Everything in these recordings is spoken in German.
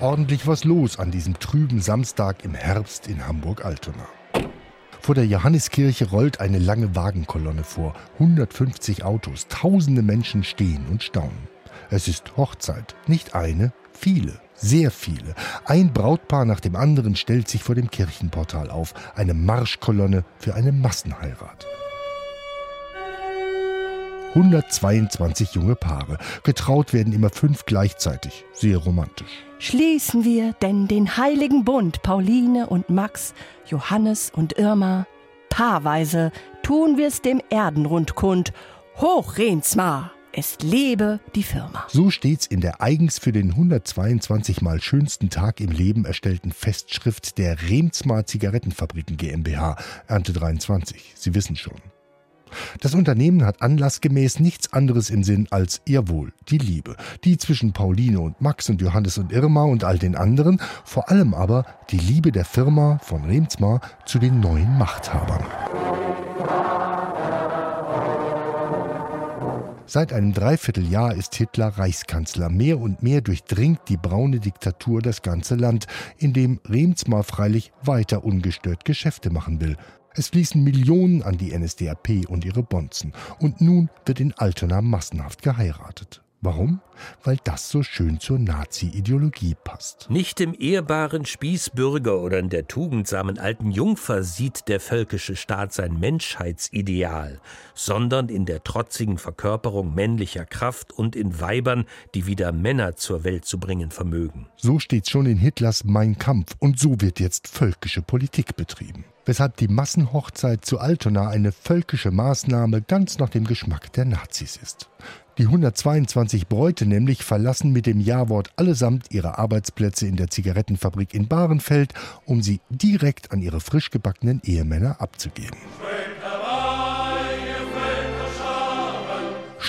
ordentlich was los an diesem trüben Samstag im Herbst in Hamburg-Altona. Vor der Johanneskirche rollt eine lange Wagenkolonne vor. 150 Autos, tausende Menschen stehen und staunen. Es ist Hochzeit, nicht eine, viele, sehr viele. Ein Brautpaar nach dem anderen stellt sich vor dem Kirchenportal auf. Eine Marschkolonne für eine Massenheirat. 122 junge Paare. Getraut werden immer fünf gleichzeitig. Sehr romantisch. Schließen wir denn den heiligen Bund, Pauline und Max, Johannes und Irma. Paarweise tun wir's dem Erdenrund kund. Hoch Rensmar! Es lebe die Firma. So steht's in der eigens für den 122 mal schönsten Tag im Leben erstellten Festschrift der Remsmar Zigarettenfabriken GmbH, Ernte 23. Sie wissen schon. Das Unternehmen hat anlassgemäß nichts anderes im Sinn als ihr Wohl, die Liebe, die zwischen Pauline und Max und Johannes und Irma und all den anderen, vor allem aber die Liebe der Firma von Remsmar zu den neuen Machthabern. Seit einem Dreivierteljahr ist Hitler Reichskanzler. Mehr und mehr durchdringt die braune Diktatur das ganze Land, in dem Remsmar freilich weiter ungestört Geschäfte machen will. Es fließen Millionen an die NSDAP und ihre Bonzen. Und nun wird in Altona massenhaft geheiratet. Warum? Weil das so schön zur Nazi-Ideologie passt. Nicht im ehrbaren Spießbürger oder in der tugendsamen alten Jungfer sieht der völkische Staat sein Menschheitsideal, sondern in der trotzigen Verkörperung männlicher Kraft und in Weibern, die wieder Männer zur Welt zu bringen vermögen. So steht schon in Hitlers Mein Kampf und so wird jetzt völkische Politik betrieben weshalb die Massenhochzeit zu Altona eine völkische Maßnahme ganz nach dem Geschmack der Nazis ist. Die 122 Bräute nämlich verlassen mit dem Jawort allesamt ihre Arbeitsplätze in der Zigarettenfabrik in Bahrenfeld, um sie direkt an ihre frisch gebackenen Ehemänner abzugeben.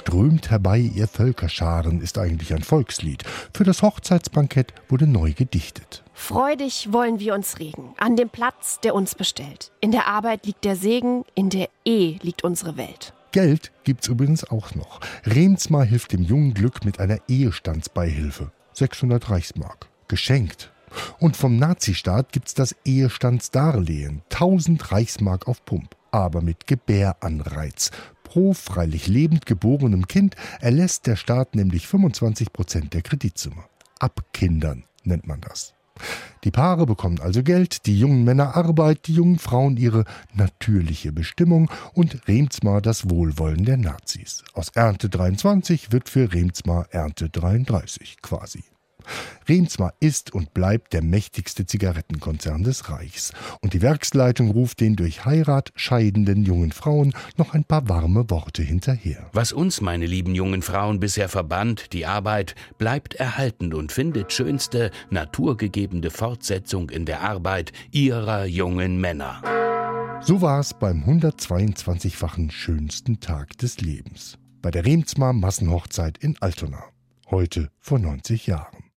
Strömt herbei, ihr Völkerscharen ist eigentlich ein Volkslied. Für das Hochzeitsbankett wurde neu gedichtet. Freudig wollen wir uns regen, an dem Platz, der uns bestellt. In der Arbeit liegt der Segen, in der Ehe liegt unsere Welt. Geld gibt's übrigens auch noch. Remsmar hilft dem jungen Glück mit einer Ehestandsbeihilfe. 600 Reichsmark. Geschenkt. Und vom Nazistaat gibt's das Ehestandsdarlehen. 1000 Reichsmark auf Pump. Aber mit Gebäranreiz. Pro freilich lebend geborenem Kind erlässt der Staat nämlich 25 Prozent der Kreditsumme. Abkindern nennt man das. Die Paare bekommen also Geld, die jungen Männer Arbeit, die jungen Frauen ihre natürliche Bestimmung und Remsmar das Wohlwollen der Nazis. Aus Ernte 23 wird für Remsmar Ernte 33 quasi. Remsmar ist und bleibt der mächtigste Zigarettenkonzern des Reichs. Und die Werksleitung ruft den durch Heirat scheidenden jungen Frauen noch ein paar warme Worte hinterher. Was uns, meine lieben jungen Frauen, bisher verband, die Arbeit, bleibt erhalten und findet schönste, naturgegebene Fortsetzung in der Arbeit ihrer jungen Männer. So war es beim 122-fachen schönsten Tag des Lebens. Bei der Remsmar Massenhochzeit in Altona. Heute vor 90 Jahren.